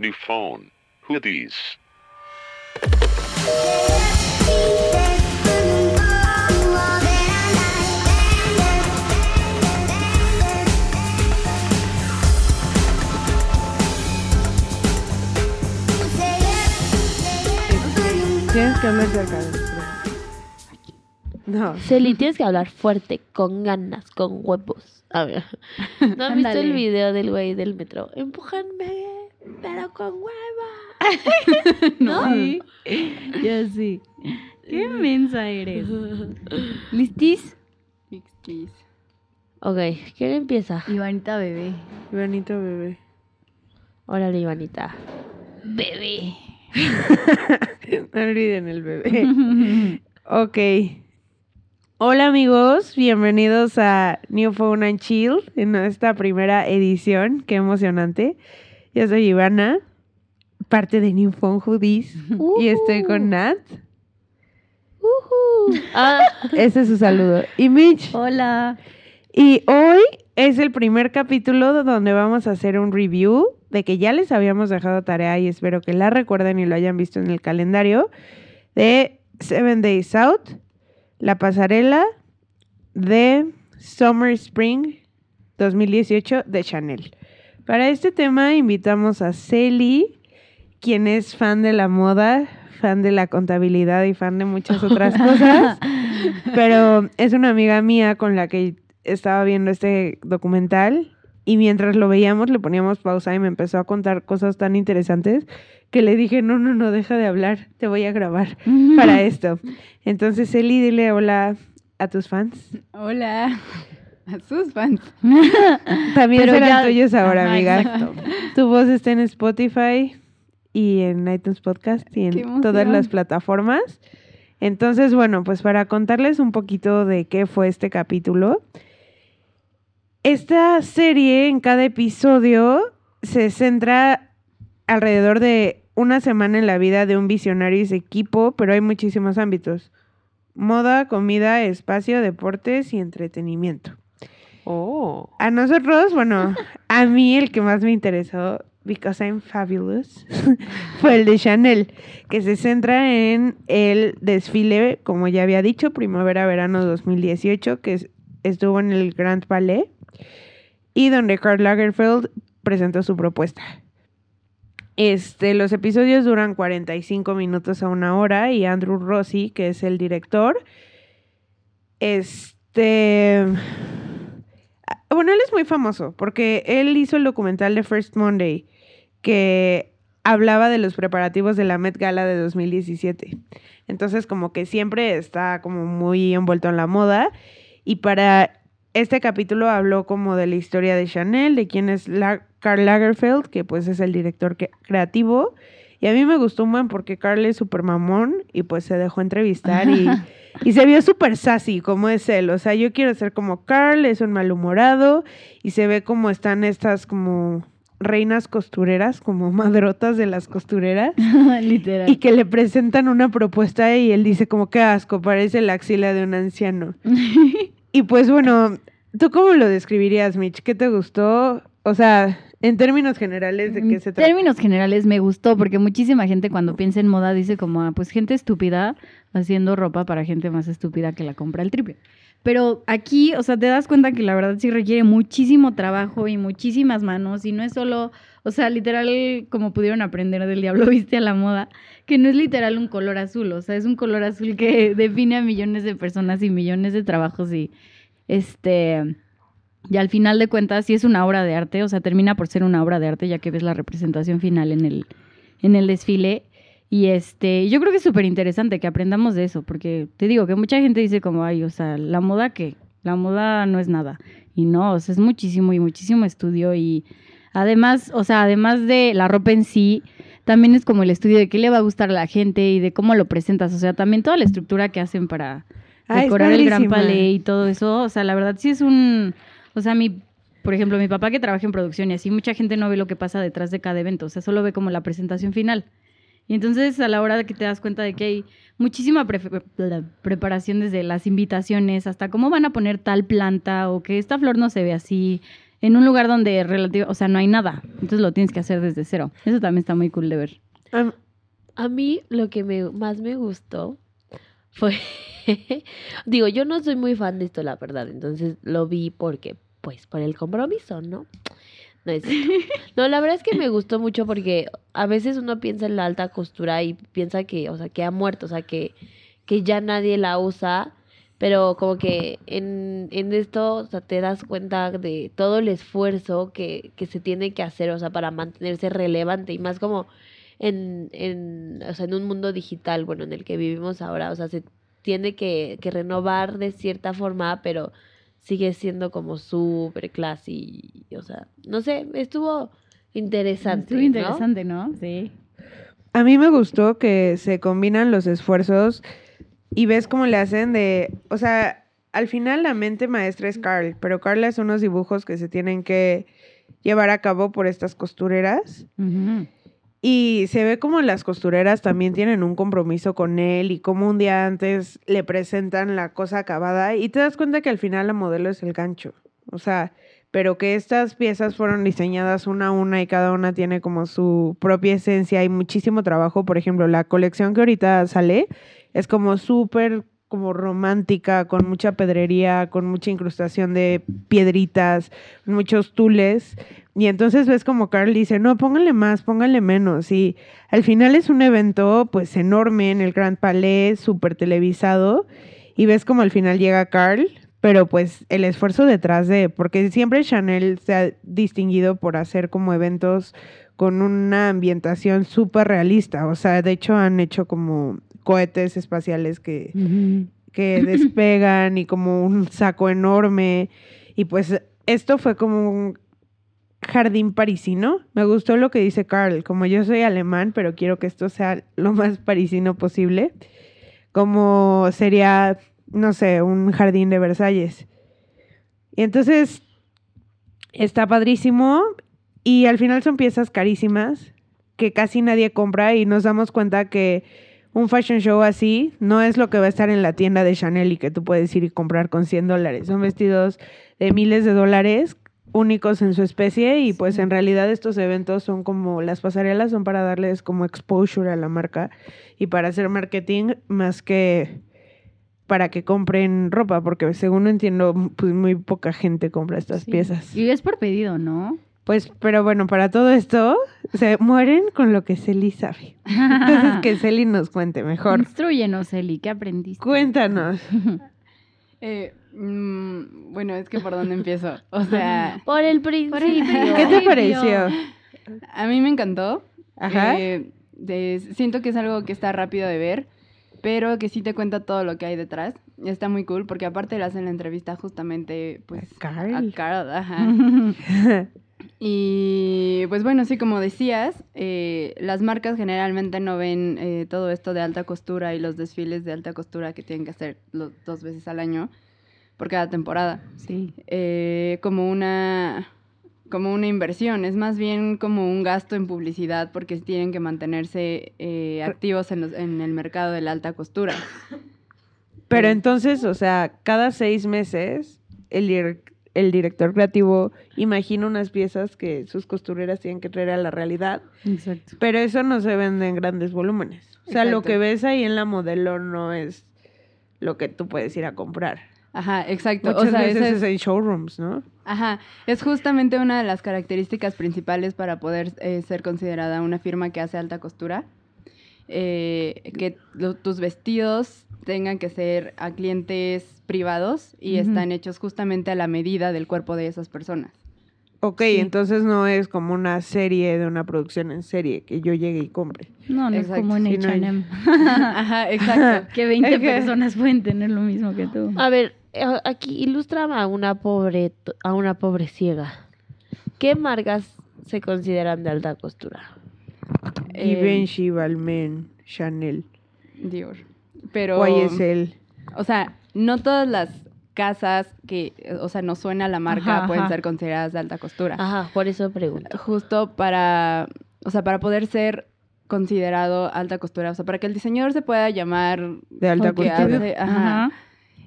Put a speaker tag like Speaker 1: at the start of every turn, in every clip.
Speaker 1: New phone. Hoodies.
Speaker 2: Tienes que hablar cerca. No.
Speaker 3: Celi, tienes que hablar fuerte, con ganas, con huevos. A ver. ¿No has visto el video del güey del metro? Empújenme, pero con hueva. ¿No?
Speaker 4: Sí. Ya sí. Qué inmensa eres. ¿Listis? Listis.
Speaker 3: Ok, ¿quién empieza?
Speaker 4: Ivanita bebé.
Speaker 2: Bonito bebé.
Speaker 3: Órale, Ivanita.
Speaker 4: Bebé.
Speaker 2: No olviden el bebé. Ok. Hola amigos, bienvenidos a New Phone and Chill en esta primera edición. Qué emocionante. Yo soy Ivana, parte de New Phone Hoodies y estoy con Nat.
Speaker 3: Ah,
Speaker 2: Ese es su saludo. Y Mitch.
Speaker 4: Hola.
Speaker 2: Y hoy es el primer capítulo donde vamos a hacer un review de que ya les habíamos dejado tarea y espero que la recuerden y lo hayan visto en el calendario de Seven Days Out, la pasarela de Summer Spring 2018 de Chanel. Para este tema invitamos a Celi, quien es fan de la moda, fan de la contabilidad y fan de muchas otras cosas. Pero es una amiga mía con la que estaba viendo este documental y mientras lo veíamos le poníamos pausa y me empezó a contar cosas tan interesantes que le dije, no, no, no, deja de hablar, te voy a grabar para esto. Entonces, Eli, dile hola a tus fans.
Speaker 4: Hola. A sus fans.
Speaker 2: También
Speaker 4: Pero
Speaker 2: serán
Speaker 4: ya-
Speaker 2: tuyos ahora,
Speaker 4: Ajá,
Speaker 2: amiga.
Speaker 4: exacto.
Speaker 2: Tu voz está en Spotify y en iTunes Podcast y en todas las plataformas. Entonces, bueno, pues para contarles un poquito de qué fue este capítulo. Esta serie en cada episodio se centra alrededor de una semana en la vida de un visionario y su equipo, pero hay muchísimos ámbitos. Moda, comida, espacio, deportes y entretenimiento.
Speaker 3: Oh.
Speaker 2: A nosotros, bueno, a mí el que más me interesó, because I'm fabulous, fue el de Chanel, que se centra en el desfile, como ya había dicho, primavera-verano 2018, que es- estuvo en el Grand Palais, y donde Karl Lagerfeld presentó su propuesta. Este, los episodios duran 45 minutos a una hora y Andrew Rossi, que es el director, este... Bueno, él es muy famoso porque él hizo el documental de First Monday que hablaba de los preparativos de la Met Gala de 2017. Entonces, como que siempre está como muy envuelto en la moda y para este capítulo habló como de la historia de Chanel, de quién es la Karl Lagerfeld, que pues es el director que- creativo. Y a mí me gustó un buen porque Karl es súper mamón y pues se dejó entrevistar y, y se vio súper sassy como es él. O sea, yo quiero ser como Karl, es un malhumorado y se ve como están estas como reinas costureras, como madrotas de las costureras
Speaker 4: Literal.
Speaker 2: y que le presentan una propuesta y él dice como que asco, parece la axila de un anciano. Y pues bueno, ¿tú cómo lo describirías, Mitch? ¿Qué te gustó? O sea, en términos generales, ¿de qué
Speaker 4: En
Speaker 2: se trata?
Speaker 4: términos generales me gustó porque muchísima gente cuando piensa en moda dice como, ah, pues gente estúpida haciendo ropa para gente más estúpida que la compra el triple. Pero aquí, o sea, te das cuenta que la verdad sí requiere muchísimo trabajo y muchísimas manos y no es solo, o sea, literal, como pudieron aprender del diablo viste a la moda, que no es literal un color azul, o sea, es un color azul que define a millones de personas y millones de trabajos y este... Y al final de cuentas, sí es una obra de arte, o sea, termina por ser una obra de arte, ya que ves la representación final en el, en el desfile. Y este, yo creo que es súper interesante que aprendamos de eso, porque te digo que mucha gente dice como, ay, o sea, la moda que, la moda no es nada. Y no, o sea, es muchísimo y muchísimo estudio y además, o sea, además de la ropa en sí, también es como el estudio de qué le va a gustar a la gente y de cómo lo presentas, o sea, también toda la estructura que hacen para
Speaker 2: Ah,
Speaker 4: decorar el Gran. Palais y todo eso, o sea, la verdad sí es un, o sea, mi, por ejemplo, mi papá que trabaja en producción y así, mucha gente no ve lo que pasa detrás de cada evento, o sea, solo ve como la presentación final. Y entonces a la hora de que te das cuenta de que hay muchísima pre- pre- preparación desde las invitaciones hasta cómo van a poner tal planta o que esta flor no se ve así, en un lugar donde relativo, o sea, no hay nada. Entonces lo tienes que hacer desde cero. Eso también está muy cool de ver.
Speaker 3: A mí lo que más me gustó fue, digo, yo no soy muy fan de esto, la verdad, entonces lo vi porque, pues, por el compromiso, ¿no? No, es no, la verdad es que me gustó mucho porque a veces uno piensa en la alta costura y piensa que, o sea, que ha muerto, o sea, que, que ya nadie la usa, pero como que en, en esto, o sea, te das cuenta de todo el esfuerzo que, que se tiene que hacer, o sea, para mantenerse relevante y más como en, en, o sea, en un mundo digital, bueno, en el que vivimos ahora, o sea, se tiene que, que renovar de cierta forma, pero sigue siendo como súper classy, o sea, no sé, estuvo interesante.
Speaker 4: Estuvo
Speaker 3: ¿no?
Speaker 4: interesante, ¿no? Sí.
Speaker 2: A mí me gustó que se combinan los esfuerzos y ves cómo le hacen de, o sea, al final la mente maestra es Carl, pero Carl hace unos dibujos que se tienen que llevar a cabo por estas costureras
Speaker 4: Ujú.
Speaker 2: Y se ve como las costureras también tienen un compromiso con él y como un día antes le presentan la cosa acabada y te das cuenta que al final la modelo es el gancho, o sea, pero que estas piezas fueron diseñadas una a una y cada una tiene como su propia esencia y muchísimo trabajo. Por ejemplo, la colección que ahorita sale es como súper como romántica, con mucha pedrería, con mucha incrustación de piedritas, muchos tules. Y entonces ves como Carl dice, no, pónganle más, pónganle menos. Y al final es un evento pues enorme en el Grand Palais, súper televisado. Y ves como al final llega Carl, pero pues el esfuerzo detrás de, porque siempre Chanel se ha distinguido por hacer como eventos con una ambientación súper realista. O sea, de hecho han hecho como cohetes espaciales que, que despegan y como un saco enorme. Y pues esto fue como un jardín parisino. Me gustó lo que dice Carl, como yo soy alemán, pero quiero que esto sea lo más parisino posible. Como sería, no sé, un jardín de Versalles. Y entonces está padrísimo y al final son piezas carísimas que casi nadie compra y nos damos cuenta que un fashion show así no es lo que va a estar en la tienda de Chanel y que tú puedes ir y comprar con 100 dólares. Son vestidos de miles de dólares únicos en su especie y pues en realidad estos eventos son como las pasarelas son para darles como exposure a la marca y para hacer marketing más que para que compren ropa porque según entiendo pues muy poca gente compra estas
Speaker 4: Sí.
Speaker 2: piezas.
Speaker 4: Y es por pedido, ¿no?
Speaker 2: Pues pero bueno, para todo esto se mueren con lo que Celi sabe. Entonces que Celi nos cuente mejor.
Speaker 4: Instruyenos, Eli, ¿qué aprendiste?
Speaker 2: Cuéntanos.
Speaker 5: Eh, mm, bueno, es que por dónde empiezo. O sea,
Speaker 3: Por el principio.
Speaker 2: ¿Qué te pareció?
Speaker 5: a mí me encantó.
Speaker 2: Ajá.
Speaker 5: Eh, de- siento que es algo que está rápido de ver, pero que sí te cuenta todo lo que hay detrás. Está muy cool porque aparte le hacen la entrevista justamente pues
Speaker 2: A Carl.
Speaker 5: a Carl, ajá. Y pues bueno, sí, como decías, eh, las marcas generalmente no ven eh, todo esto de alta costura y los desfiles de alta costura que tienen que hacer los, dos veces al año por cada temporada
Speaker 4: sí.
Speaker 5: eh, como una como una inversión, es más bien como un gasto en publicidad porque tienen que mantenerse eh, activos en, los- en el mercado de la alta costura.
Speaker 2: Pero entonces, o sea, cada seis meses el, dir- el director creativo imagina unas piezas que sus costureras tienen que traer a la realidad,
Speaker 4: Exacto.
Speaker 2: pero eso no se vende en grandes volúmenes. O sea, lo que ves ahí en la modelo no es lo que tú puedes ir a comprar.
Speaker 5: Ajá, exacto.
Speaker 2: Muchas
Speaker 5: o sea,
Speaker 2: veces es en showrooms, ¿no?
Speaker 5: ajá, es justamente una de las características principales para poder eh, ser considerada una firma que hace alta costura. Eh, que lo- tus vestidos tengan que ser a clientes privados y están hechos justamente a la medida del cuerpo de esas personas.
Speaker 2: Ok,
Speaker 4: Sí.
Speaker 2: entonces no es como una serie de una producción en serie que yo llegue y compre.
Speaker 4: No, no
Speaker 5: Exacto,
Speaker 4: es como en H&M.
Speaker 5: Ajá, exacto.
Speaker 4: que 20
Speaker 2: Es que-
Speaker 4: personas pueden tener lo mismo que tú.
Speaker 3: A ver, aquí ilustrame a una pobre, a una pobre ciega. ¿Qué marcas se consideran de alta costura?
Speaker 5: Eh,
Speaker 2: Givenchy, Balmain, Chanel,
Speaker 5: Dior. Pero,
Speaker 2: YSL.
Speaker 5: o sea, no todas las casas que, eh, o sea, nos suena la marca
Speaker 4: Ajá,
Speaker 5: pueden
Speaker 4: ajá.
Speaker 5: ser consideradas de alta costura.
Speaker 3: Ajá, por eso pregunto.
Speaker 5: Justo para, o sea, para poder ser considerado alta costura, o sea, para que el diseñador se pueda llamar
Speaker 2: De alta costura.
Speaker 5: hace- ajá,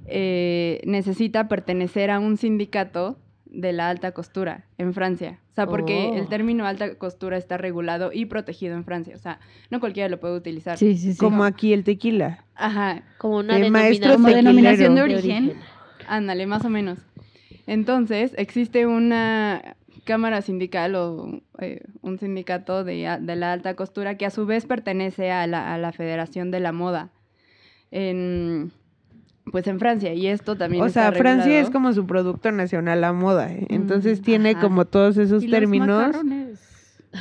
Speaker 5: eh, necesita pertenecer a un sindicato de la alta costura en Francia. O sea, porque
Speaker 3: Oh.
Speaker 5: el término alta costura está regulado y protegido en Francia. O sea, no cualquiera lo puede utilizar.
Speaker 4: Sí, sí, sí.
Speaker 2: Como aquí el tequila.
Speaker 5: Ajá,
Speaker 3: Como una
Speaker 2: El maestro
Speaker 3: denominación,
Speaker 4: Como denominación de origen.
Speaker 5: ándale, más o menos. Entonces, existe una cámara sindical o eh, un sindicato de, de la alta costura que a su vez pertenece a la, a la Federación de la Moda en, pues en Francia. Y esto también
Speaker 2: O
Speaker 5: está
Speaker 2: sea, Francia es como su producto nacional la moda. ¿eh? Entonces
Speaker 5: Mm,
Speaker 2: tiene
Speaker 5: ajá.
Speaker 2: como todos esos
Speaker 4: Y
Speaker 2: términos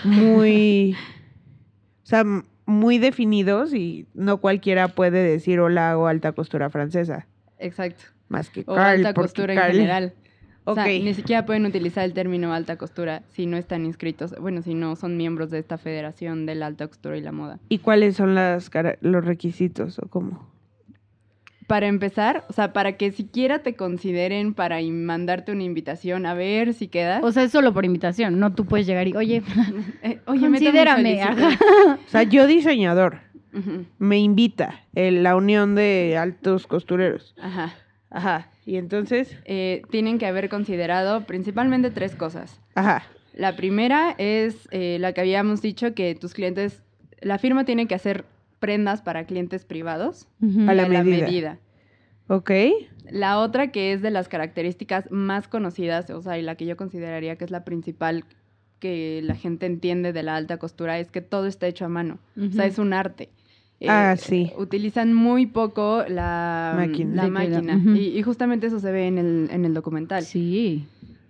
Speaker 2: muy, o sea, muy definidos y no cualquiera puede decir hola hago alta costura francesa,
Speaker 5: Exacto.
Speaker 2: más que
Speaker 5: O
Speaker 2: Carl,
Speaker 5: alta costura
Speaker 2: Carl-
Speaker 5: en general. O sea, ni siquiera pueden utilizar el término alta costura si no están inscritos, bueno, si no son miembros de esta federación de la alta costura y la moda.
Speaker 2: ¿Y cuáles son las los requisitos o cómo?
Speaker 5: Para empezar, o sea, para que siquiera te consideren para mandarte una invitación a ver si quedas.
Speaker 4: O sea, es solo por invitación, no tú puedes llegar y, oye,
Speaker 5: eh, oye,
Speaker 4: considérame.
Speaker 2: O sea, yo diseñador, me invita el- la unión de altos costureros.
Speaker 5: Ajá.
Speaker 2: Ajá. Y entonces,
Speaker 5: Eh, tienen que haber considerado principalmente tres cosas.
Speaker 2: ajá.
Speaker 5: La primera es eh, la que habíamos dicho que tus clientes, la firma tiene que hacer prendas para clientes privados
Speaker 4: Ujú.
Speaker 2: A la medida. Ok.
Speaker 5: La otra que es de las características más conocidas, o sea, y la que yo consideraría que es la principal que la gente entiende de la alta costura, es que todo está hecho a mano. O sea, es un arte. Eh,
Speaker 2: Ah, sí.
Speaker 5: Utilizan muy poco la
Speaker 2: Máquina.
Speaker 5: La
Speaker 4: la-
Speaker 5: y justamente eso se ve en el, en el documental.
Speaker 4: Sí.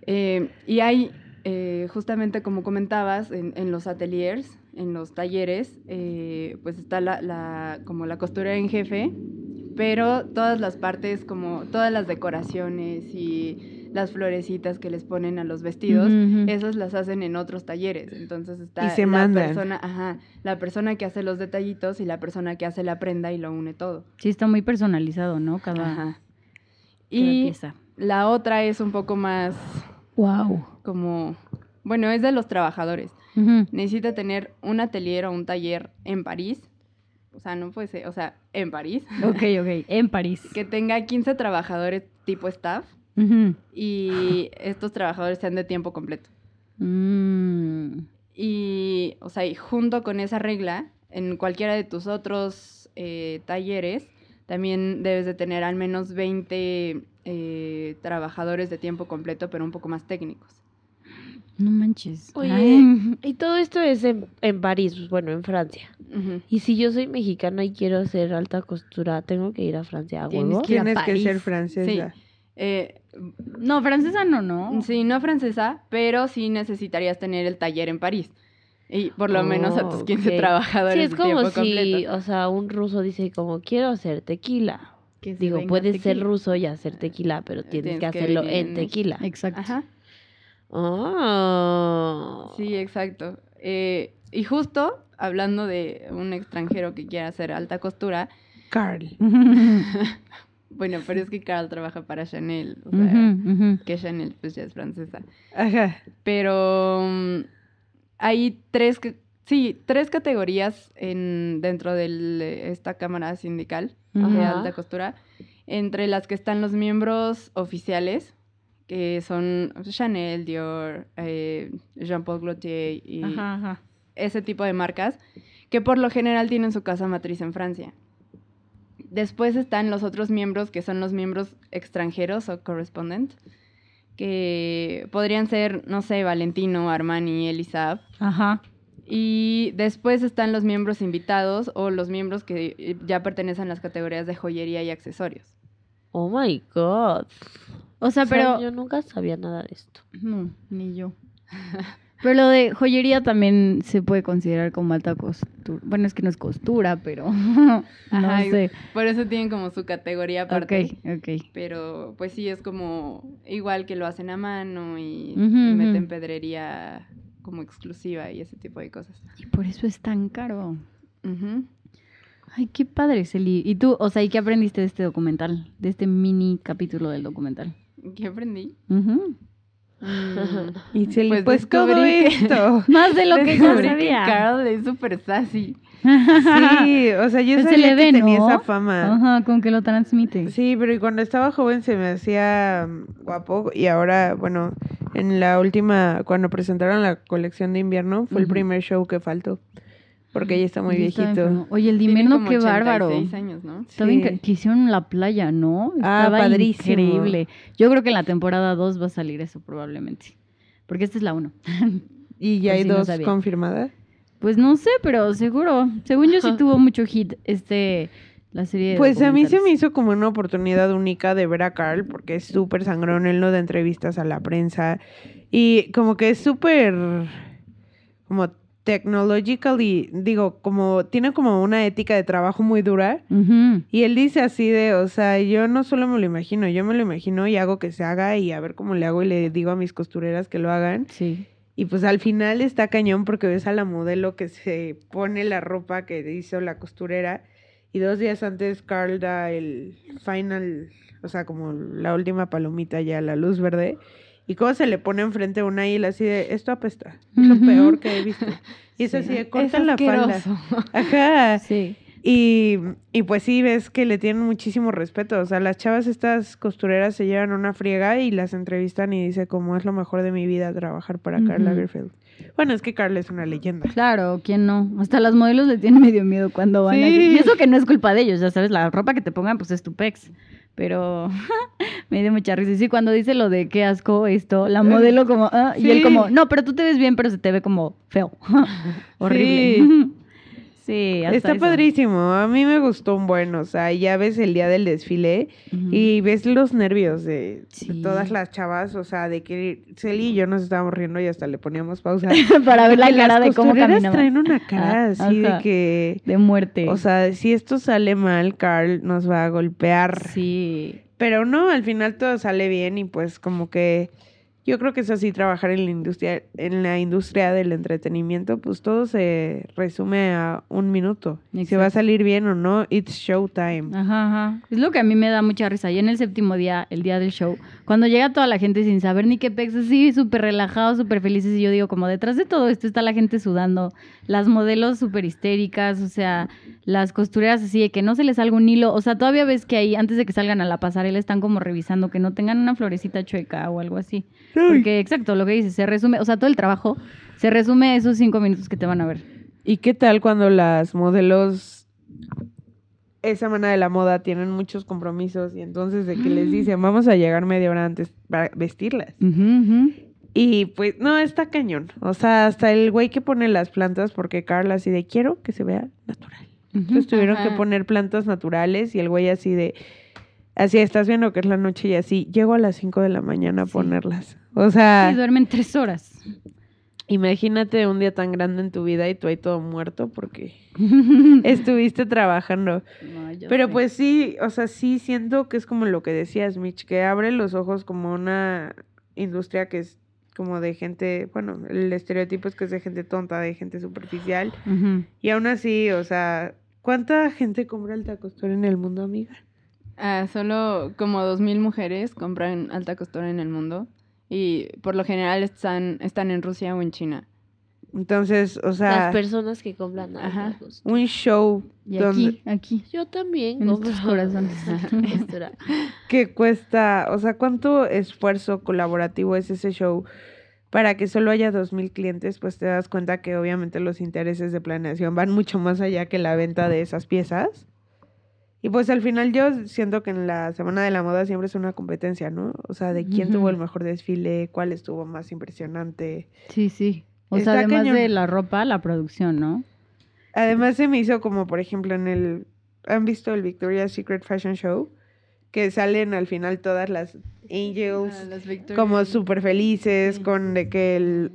Speaker 5: Eh, y hay, eh, justamente como comentabas, en, en los ateliers, en los talleres, eh, pues está la, la- como la costura en jefe, pero todas las partes, como todas las decoraciones y las florecitas que les ponen a los vestidos,
Speaker 4: Ujú, ujú.
Speaker 5: esas las hacen en otros talleres. Entonces está
Speaker 2: Y se
Speaker 5: la
Speaker 2: mandan.
Speaker 5: persona, ajá, la persona que hace los detallitos y la persona que hace la prenda y lo une todo.
Speaker 4: Sí, está muy personalizado, ¿no? Cada,
Speaker 5: Ajá.
Speaker 4: cada
Speaker 5: Y
Speaker 4: pieza.
Speaker 5: la otra es un poco más
Speaker 4: Wow.
Speaker 5: como, bueno, es de los trabajadores. Necesita tener un atelier o un taller en París. O sea, no puede ser, o sea, en París.
Speaker 4: Ok, ok. En París.
Speaker 5: Que tenga 15 trabajadores tipo staff y estos trabajadores sean de tiempo completo.
Speaker 4: Mm.
Speaker 5: Y, o sea, y junto con esa regla, en cualquiera de tus otros eh, talleres, también debes de tener al menos 20 eh, trabajadores de tiempo completo, pero un poco más técnicos.
Speaker 4: No manches.
Speaker 3: Oye,
Speaker 4: Ay.
Speaker 3: Y todo esto es en, en París, bueno, en Francia. Y si yo soy mexicana y quiero hacer alta costura, ¿tengo que ir a Francia a
Speaker 4: Tienes que ir a
Speaker 2: Tienes que ser francesa.
Speaker 5: Eh,
Speaker 4: No, francesa no, no.
Speaker 5: Sí, no francesa, pero sí necesitarías tener el taller en París. Y por lo menos a tus 15
Speaker 3: Oh, ok.
Speaker 5: trabajadores
Speaker 3: Sí, es
Speaker 5: de
Speaker 3: como
Speaker 5: tiempo
Speaker 3: si,
Speaker 5: completo.
Speaker 3: o sea, un ruso dice como, quiero hacer tequila.
Speaker 4: Que se
Speaker 3: Digo, puedes ser ruso y hacer tequila, pero tienes,
Speaker 5: Tienes
Speaker 3: que hacerlo en tequila.
Speaker 4: Exacto.
Speaker 5: Ajá, sí, exacto. Eh, y justo hablando de un extranjero que quiera hacer alta costura,
Speaker 2: Carl.
Speaker 5: bueno, pero es que Carl trabaja para Chanel, o sea, que Chanel pues ya es francesa.
Speaker 2: Ajá.
Speaker 5: Pero mm, hay tres, sí, tres categorías en, dentro de esta cámara sindical de alta costura, entre las que están los miembros oficiales, que son Chanel, Dior, eh, Jean-Paul Gaultier y
Speaker 4: Ajá, ajá.
Speaker 5: ese tipo de marcas, que por lo general tienen su casa matriz en Francia. Después están los otros miembros, que son los miembros extranjeros o correspondent, que podrían ser, no sé, Valentino, Armani, Elisab.
Speaker 4: Ajá.
Speaker 5: Y después están los miembros invitados o los miembros que eh, ya pertenecen a las categorías de joyería y accesorios.
Speaker 3: Oh my god.
Speaker 4: O sea,
Speaker 3: O sea,
Speaker 4: pero.
Speaker 3: yo nunca sabía nada de esto.
Speaker 4: No, ni yo. Pero lo de joyería también se puede considerar como alta costura. Bueno, es que no es costura, pero no
Speaker 5: Ajá,
Speaker 4: sé.
Speaker 5: Por eso tienen como su categoría aparte.
Speaker 4: Ok, ok.
Speaker 5: Pero pues sí, es como igual que lo hacen a mano y, meten pedrería como exclusiva y ese tipo de cosas.
Speaker 4: Y por eso es tan caro.
Speaker 5: Ujú.
Speaker 4: Ay, qué padre, Celi. ¿Y tú, o sea, y qué aprendiste de este documental? De este mini capítulo del documental.
Speaker 5: ¿Qué aprendí? Mm,
Speaker 2: Y se le
Speaker 5: Pues
Speaker 2: pues todo
Speaker 5: descubrí que-
Speaker 2: esto.
Speaker 4: Más de lo que yo
Speaker 5: descubrí que
Speaker 4: sabía.
Speaker 5: Carl es súper sassy.
Speaker 2: Sí, o sea, yo
Speaker 4: Pues se
Speaker 2: sabía
Speaker 4: le
Speaker 2: que tenía
Speaker 4: ¿no?
Speaker 2: esa fama.
Speaker 4: Ajá, con que lo transmite.
Speaker 2: Sí, pero y cuando estaba joven se me hacía mm, guapo y ahora, bueno, en la última, cuando presentaron la colección de invierno, fue el primer show que faltó, porque ya está muy viejito.
Speaker 4: Oye, el
Speaker 5: como
Speaker 4: qué bárbaro.
Speaker 5: 86 años, ¿no?
Speaker 2: Sí.
Speaker 4: que hicieron la playa, ¿no?
Speaker 2: Ah,
Speaker 4: Estaba
Speaker 2: padrísimo.
Speaker 4: increíble. Yo creo que en la temporada 2 va a salir eso probablemente. Porque esta es la 1.
Speaker 2: Y ya hay
Speaker 4: si
Speaker 2: dos confirmadas.
Speaker 4: Pues no sé, pero seguro. Según yo sí tuvo mucho hit este la serie de
Speaker 2: Pues a mí se me hizo como una oportunidad única de ver a Carl, porque es súper sangrón, él no da entrevistas a la prensa. Y como que es súper, como technologically, digo, como tiene como una ética de trabajo muy dura. Y él dice así de, o sea, yo no solo me lo imagino, yo me lo imagino y hago que se haga y a ver cómo le hago y le digo a mis costureras que lo hagan.
Speaker 4: Sí.
Speaker 2: Y pues al final está cañón porque ves a la modelo que se pone la ropa que hizo la costurera y dos días antes Carl da el final, o sea, como la última palomita ya, la luz verde. Y cómo se le pone enfrente una y así de, esto apesta, es lo peor que he visto. Y es
Speaker 4: Sí.
Speaker 2: así de,
Speaker 5: Es
Speaker 2: cortan la falda. Ajá.
Speaker 4: Sí.
Speaker 2: Y, y pues sí, ves que le tienen muchísimo respeto. O sea, las chavas estas costureras se llevan una friega y las entrevistan y dice como es lo mejor de mi vida trabajar para Karl
Speaker 4: Ujú.
Speaker 2: Lagerfeld. Bueno, es que Carl es una leyenda.
Speaker 4: Claro, ¿quién no? Hasta las modelos le tienen medio miedo cuando van
Speaker 2: Sí.
Speaker 4: Y eso que no es culpa de ellos, ya sabes, la ropa que te pongan pues es tu pex. Pero me dio mucha risa. Y sí, cuando dice lo de qué asco esto, la modelo como, ah, y él como, no, pero tú te ves bien, pero se te ve como feo. Horrible. Sí, hasta
Speaker 2: Está
Speaker 4: eso.
Speaker 2: padrísimo. A mí me gustó un buen. O sea, ya ves el día del desfile y ves los nervios de, todas las chavas. O sea, de que Celi y yo nos estábamos riendo y hasta le poníamos pausa.
Speaker 4: Para ver la cara
Speaker 2: las
Speaker 4: de cómo caminaba.
Speaker 2: traen una cara
Speaker 4: Ah,
Speaker 2: así
Speaker 4: ajá.
Speaker 2: de que...
Speaker 4: De muerte.
Speaker 2: O sea, si esto sale mal, Carl nos va a golpear.
Speaker 4: sí.
Speaker 2: Pero no, al final todo sale bien y pues como que yo creo que es así trabajar en la industria, en la industria del entretenimiento, pues todo se resume a un minuto. Y si va a
Speaker 4: Exacto.
Speaker 2: salir bien o no, it's showtime.
Speaker 4: Ajá, ajá. Es lo que a mí me da mucha risa. Y en el séptimo día, el día del show, cuando llega toda la gente sin saber ni qué pex, así súper relajados, súper felices, y yo digo, como detrás de todo esto está la gente sudando, las modelos súper histéricas, o sea, las costureras así de que no se les salga un hilo, o sea, todavía ves que ahí, antes de que salgan a la pasarela, están como revisando que no tengan una florecita chueca o algo así. Porque, exacto, lo que dices, se resume, o sea, todo el trabajo se resume esos cinco minutos que te van a ver.
Speaker 2: ¿Y qué tal cuando las modelos esa semana de la moda tienen muchos compromisos y entonces de que les dicen vamos a llegar media hora antes para vestirlas?
Speaker 4: Ujú, ujú.
Speaker 2: Y pues no, está cañón. O sea, hasta el güey que pone las plantas, porque Carla así de quiero que se vea natural. Entonces tuvieron que poner plantas naturales y el güey así de, así estás viendo que es la noche y así, llego a las 5 de la mañana a
Speaker 4: Sí.
Speaker 2: ponerlas. O sea,
Speaker 4: Sí, duermen tres horas.
Speaker 2: imagínate un día tan grande en tu vida y tú ahí todo muerto porque estuviste trabajando.
Speaker 4: No,
Speaker 2: Pero
Speaker 4: sé.
Speaker 2: pues sí, o sea, sí siento que es como lo que decías, Mitch, que abre los ojos como una industria que es como de gente, bueno, el estereotipo es que es de gente tonta, de gente superficial. Y aún así, o sea, ¿cuánta gente compra alta costura en el mundo, amiga?
Speaker 5: Ah, solo como dos mil mujeres compran alta costura en el mundo y por lo general están, están en Rusia o en China.
Speaker 2: Entonces, o sea,
Speaker 3: Las personas que compran
Speaker 5: Ajá.
Speaker 2: un show
Speaker 4: Y
Speaker 2: donde,
Speaker 4: aquí, aquí.
Speaker 3: Yo también
Speaker 4: En
Speaker 3: compro
Speaker 4: corazones.
Speaker 2: que cuesta, o sea, cuánto esfuerzo colaborativo es ese show para que solo haya dos mil clientes, pues te das cuenta que obviamente los intereses de planeación van mucho más allá que la venta de esas piezas. Y pues al final yo siento que en la Semana de la Moda siempre es una competencia, ¿no? O sea, de quién tuvo el mejor desfile, cuál estuvo más impresionante.
Speaker 4: Sí, sí. O
Speaker 2: Está
Speaker 4: sea, además
Speaker 2: cañón.
Speaker 4: de la ropa, la producción, ¿no?
Speaker 2: Además se me hizo como, por ejemplo, en el... ¿Han visto el Victoria's Secret Fashion Show? Que salen al final todas las angels,
Speaker 5: Ah, las
Speaker 2: como súper felices
Speaker 5: Sí.
Speaker 2: con de que el,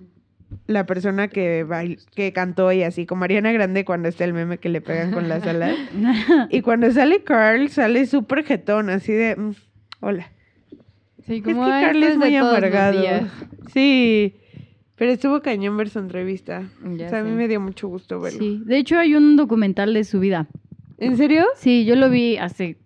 Speaker 2: la persona que bail- que cantó y así, como Ariana Grande cuando está el meme que le pegan con las alas. y cuando sale Carl, sale súper jetón, así de, "Mm, hola.
Speaker 5: Sí,
Speaker 2: Es que
Speaker 5: como "Ah,
Speaker 2: Carl es muy amargado.
Speaker 5: días".
Speaker 2: Sí, pero estuvo cañón ver su entrevista.
Speaker 5: Ya
Speaker 2: o sea, a mí me dio mucho gusto verlo.
Speaker 4: Sí. De hecho, hay un documental de su vida.
Speaker 2: ¿En serio?
Speaker 4: Sí, yo lo vi hace,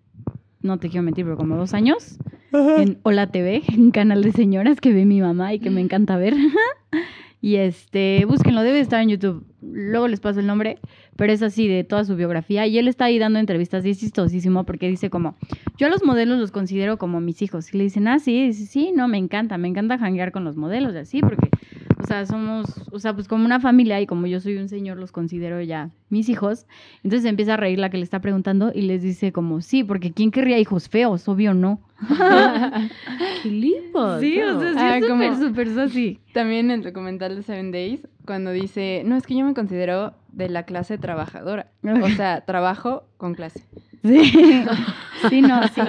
Speaker 4: no te quiero mentir, pero como dos años. en Hola TV, un canal de señoras que ve mi mamá y que me encanta ver. y este, búsquenlo, debe estar en YouTube. Luego les paso el nombre, pero es así de toda su biografía. Y él está ahí dando entrevistas y es chistosísimo porque dice como, yo a los modelos los considero como mis hijos. Y le dicen, ah, sí, y dice, sí, no, me encanta, me encanta janguear con los modelos y así, porque, sea, somos, o sea, pues como una familia y como yo soy un señor, los considero ya mis hijos. Entonces empieza a reír la que le está preguntando y les dice como, sí, porque ¿quién querría hijos feos? Obvio no.
Speaker 3: Qué lindo.
Speaker 4: Sí, o sea, sí,
Speaker 5: Ah,
Speaker 4: es súper, súper así.
Speaker 5: También en el documental de Seven Days, cuando dice, no, es que yo me considero de la clase trabajadora. O sea, trabajo con clase.
Speaker 4: Sí, sí, no, sí.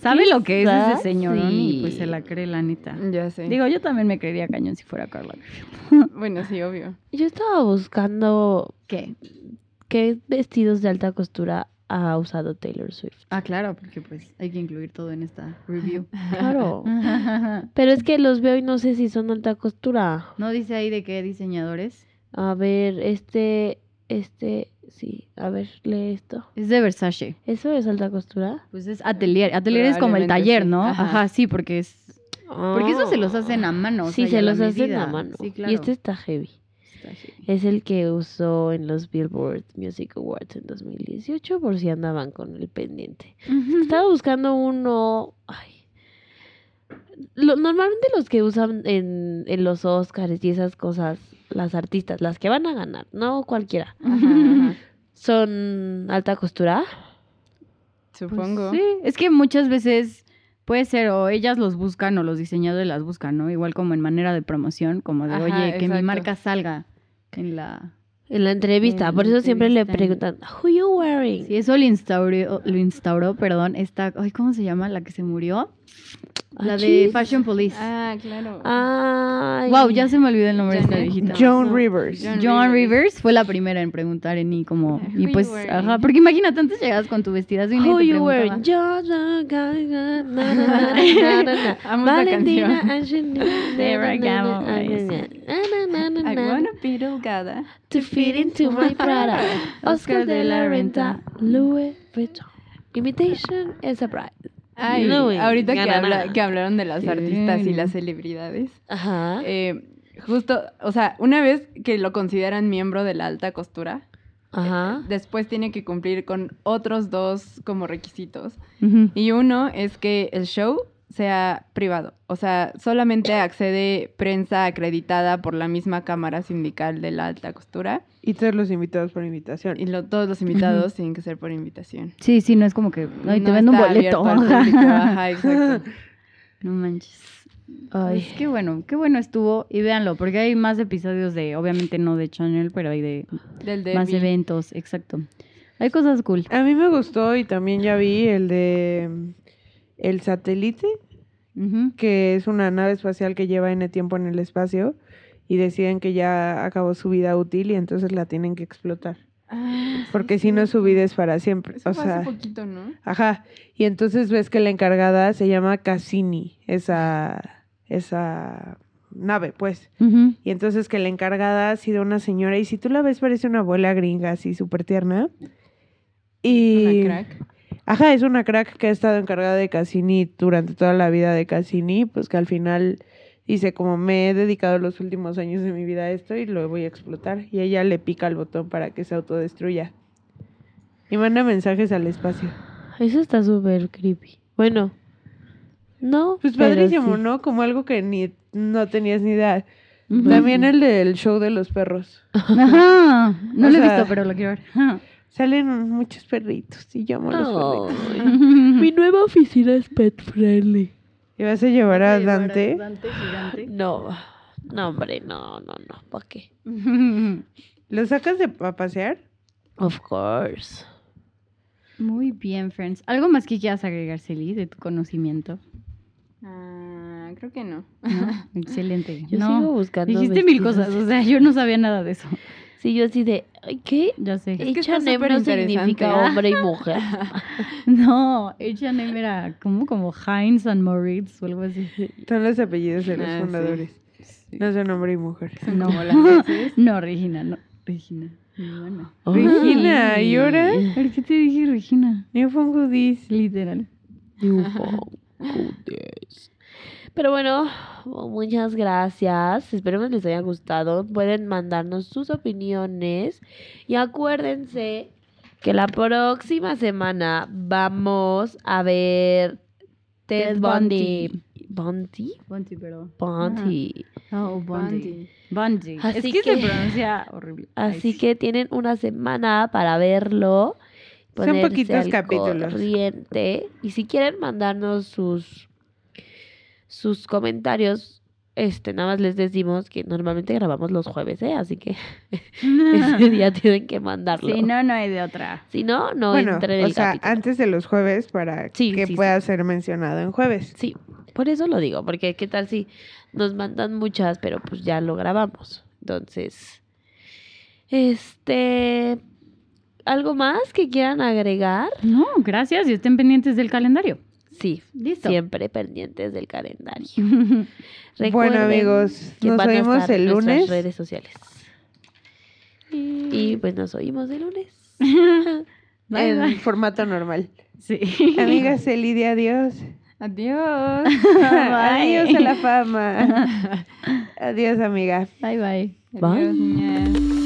Speaker 4: Sabe lo que es ese señor y
Speaker 3: sí.
Speaker 4: pues se la cree la neta.
Speaker 5: Ya sé.
Speaker 4: Digo, yo también me creería cañón si fuera Carla.
Speaker 5: bueno, sí, obvio.
Speaker 3: Yo estaba buscando
Speaker 4: ¿Qué?
Speaker 3: qué vestidos de alta costura ha usado Taylor Swift.
Speaker 4: Ah, claro, porque pues hay que incluir todo en esta review.
Speaker 3: Claro. Pero es que los veo y no sé si son alta costura.
Speaker 4: ¿No dice ahí de qué diseñadores?
Speaker 3: A ver, este, este, sí. A ver, lee esto.
Speaker 4: Es de Versace.
Speaker 3: ¿Eso es alta costura?
Speaker 4: Pues es atelier. Atelier es como el taller,
Speaker 5: sí.
Speaker 4: ¿no?
Speaker 5: Ajá.
Speaker 4: Ajá, sí, porque es... Porque eso se los hacen a mano. o
Speaker 3: Sí,
Speaker 4: sea,
Speaker 3: se los hacen a mano.
Speaker 4: Sí, claro.
Speaker 3: Y este está heavy.
Speaker 4: Está heavy.
Speaker 3: Es el que usó en los Billboard Music Awards en 2018, por si andaban con el pendiente. Estaba buscando uno. Ay. Lo- normalmente los que usan en, en los Oscars y esas cosas, las artistas, las que van a ganar, no cualquiera,
Speaker 5: Ajá, ajá.
Speaker 3: son alta costura.
Speaker 4: Pues
Speaker 5: Supongo.
Speaker 4: sí, es que muchas veces puede ser o ellas los buscan o los diseñadores las buscan, ¿no? Igual como en manera de promoción, como de,
Speaker 5: Ajá,
Speaker 4: oye, que mi marca salga en la...
Speaker 3: En la entrevista,
Speaker 4: En
Speaker 3: por
Speaker 4: la
Speaker 3: eso siempre le
Speaker 4: entrevista.
Speaker 3: preguntan, ¿Who you wearing?
Speaker 4: Sí, eso lo instauró, lo instauró, perdón, esta, ay, ¿cómo se llama? La que se murió. La de
Speaker 3: Achis.
Speaker 4: Fashion Police.
Speaker 5: Ah, claro.
Speaker 3: Ay.
Speaker 4: Wow, ya se me olvidó el nombre de esta viejita.
Speaker 2: Joan
Speaker 3: No.
Speaker 2: Rivers.
Speaker 5: John
Speaker 4: Joan
Speaker 5: Rivers.
Speaker 4: Rivers fue la primera en preguntar en y como
Speaker 5: Who
Speaker 4: y
Speaker 5: you
Speaker 4: pues
Speaker 5: wearing?
Speaker 4: ajá, porque imagínate antes llegabas con tu vestidazo y nadie
Speaker 3: Who
Speaker 4: te
Speaker 3: you wearing?
Speaker 5: Amo
Speaker 3: Valentina
Speaker 5: canción.
Speaker 3: Na, na, na,
Speaker 5: I
Speaker 3: na,
Speaker 5: wanna be delgada.
Speaker 3: to fit into my Prada. Oscar de la Renta, Louis Vuitton. Imitation is a bride.
Speaker 5: Ay,
Speaker 3: Louis,
Speaker 5: ahorita que, habla- que hablaron de las artistas y las celebridades.
Speaker 3: Ajá.
Speaker 5: eh, justo, o sea, una vez que lo consideran miembro de la alta costura,
Speaker 3: Ajá.
Speaker 5: después tiene que cumplir con otros dos como requisitos.
Speaker 4: Ujú.
Speaker 5: Y uno es que el show sea privado. O sea, solamente accede prensa acreditada por la misma Cámara Sindical de la Alta Costura.
Speaker 2: Y todos los invitados por invitación.
Speaker 5: Y lo- todos los invitados tienen que ser por invitación.
Speaker 4: Sí, sí, no es como que ay, te
Speaker 5: No
Speaker 4: vendo un boleto.
Speaker 5: público. Ajá, exacto.
Speaker 4: no manches.
Speaker 3: Ay.
Speaker 4: Pues qué bueno, qué bueno estuvo y véanlo, porque hay más episodios de, obviamente no de Channel, pero hay de
Speaker 5: Del de
Speaker 4: más eventos, exacto. Hay cosas cool.
Speaker 2: A mí me gustó y también ya vi el de El Satélite, Que es una nave espacial que lleva N tiempo en el espacio y deciden que ya acabó su vida útil y entonces la tienen que explotar.
Speaker 5: Ah, sí,
Speaker 2: Porque si no su vida es para siempre.
Speaker 5: Eso
Speaker 2: o sea,
Speaker 5: hace poquito, ¿no?
Speaker 2: ajá. Y entonces ves que la encargada se llama Cassini, esa, esa nave, pues. Y entonces que la encargada ha sido una señora, y si tú la ves parece una abuela gringa, así súper tierna. Y...
Speaker 5: Una crack.
Speaker 2: Ajá, es una crack que ha estado encargada de Cassini durante toda la vida de Cassini, pues que al final dice como me he dedicado los últimos años de mi vida a esto y lo voy a explotar. Y ella le pica el botón para que se autodestruya. Y manda mensajes al espacio.
Speaker 3: Eso está súper creepy. Bueno. No.
Speaker 2: Pues padrísimo,
Speaker 3: sí.
Speaker 2: ¿no? Como algo que ni no tenías ni idea. También el del show de los perros.
Speaker 4: Ajá. No
Speaker 2: O
Speaker 4: lo he visto, pero lo quiero ver.
Speaker 2: Salen muchos perritos y llamo a los perritos.
Speaker 3: Mi nueva oficina es pet friendly.
Speaker 2: ¿Y vas a llevar a Dante?
Speaker 4: Dante gigante.
Speaker 3: No. No, hombre, no, no, no. ¿Para qué?
Speaker 2: ¿Lo sacas de a pasear?
Speaker 3: Of course.
Speaker 4: Muy bien, friends. ¿Algo más que quieras agregar, Celi, de tu conocimiento?
Speaker 5: Ah, creo que no.
Speaker 4: ¿No? Excelente.
Speaker 3: Yo
Speaker 4: no.
Speaker 3: sigo buscando.
Speaker 4: Dijiste mil
Speaker 3: vestidos.
Speaker 4: cosas, o sea, yo no sabía nada de eso.
Speaker 3: Sí, yo así de. "Ay, ¿Qué?
Speaker 4: Ya sé.
Speaker 5: que está
Speaker 3: H&M no significa hombre y mujer.
Speaker 4: No, H&M era como, como Heinz and Moritz o algo así.
Speaker 2: Son los apellidos de los
Speaker 5: Ah, sí.
Speaker 2: fundadores. No son hombre y mujer.
Speaker 4: No,
Speaker 5: Como holandeses.
Speaker 4: no, Regina, no. Regina. hermana.
Speaker 2: Regina. ¿y ahora?
Speaker 4: ¿Por qué te dije Regina?
Speaker 2: New Phone Goodies.
Speaker 4: Literal.
Speaker 3: Goodness. Pero bueno, muchas gracias. Esperemos les haya gustado. Pueden mandarnos sus opiniones. Y acuérdense que la próxima semana vamos a ver Ted Bundy. Bundy.
Speaker 4: Bunty, perdón.
Speaker 3: Bundy.
Speaker 4: Oh, Bundy. Bundy.
Speaker 3: Así
Speaker 4: es que,
Speaker 3: que-
Speaker 4: se pronuncia horrible.
Speaker 3: Así
Speaker 4: sí.
Speaker 3: que tienen una semana para verlo.
Speaker 2: Son poquitos capítulos.
Speaker 3: corriente. Y si quieren mandarnos sus sus comentarios, este, nada más les decimos que normalmente grabamos los jueves, ¿eh? Así que ese día tienen que mandarlo.
Speaker 4: Sí, no, no hay de otra.
Speaker 3: Si no, no
Speaker 2: bueno,
Speaker 3: entren en
Speaker 2: o
Speaker 3: el
Speaker 2: sea,
Speaker 3: capítulo.
Speaker 2: antes de los jueves para
Speaker 3: Sí,
Speaker 2: que
Speaker 3: sí, sí.
Speaker 2: pueda ser mencionado en jueves.
Speaker 3: Sí, por eso lo digo, porque qué tal si nos mandan muchas, pero pues ya lo grabamos. Entonces, este, ¿algo más que quieran agregar?
Speaker 4: No, gracias y estén pendientes del calendario.
Speaker 3: Sí,
Speaker 4: Listo.
Speaker 3: siempre pendientes del calendario.
Speaker 2: Bueno, amigos,
Speaker 3: que
Speaker 2: nos
Speaker 3: van a
Speaker 2: oímos
Speaker 3: estar
Speaker 2: el
Speaker 3: nuestras
Speaker 2: lunes.
Speaker 3: redes sociales. Y pues nos oímos el lunes.
Speaker 4: Bye,
Speaker 2: en
Speaker 4: bye.
Speaker 2: formato normal.
Speaker 4: Sí.
Speaker 2: Amigas, Elidia, adiós.
Speaker 5: Adiós.
Speaker 2: adiós a la fama. adiós, amiga.
Speaker 4: Bye, bye.
Speaker 3: Bye.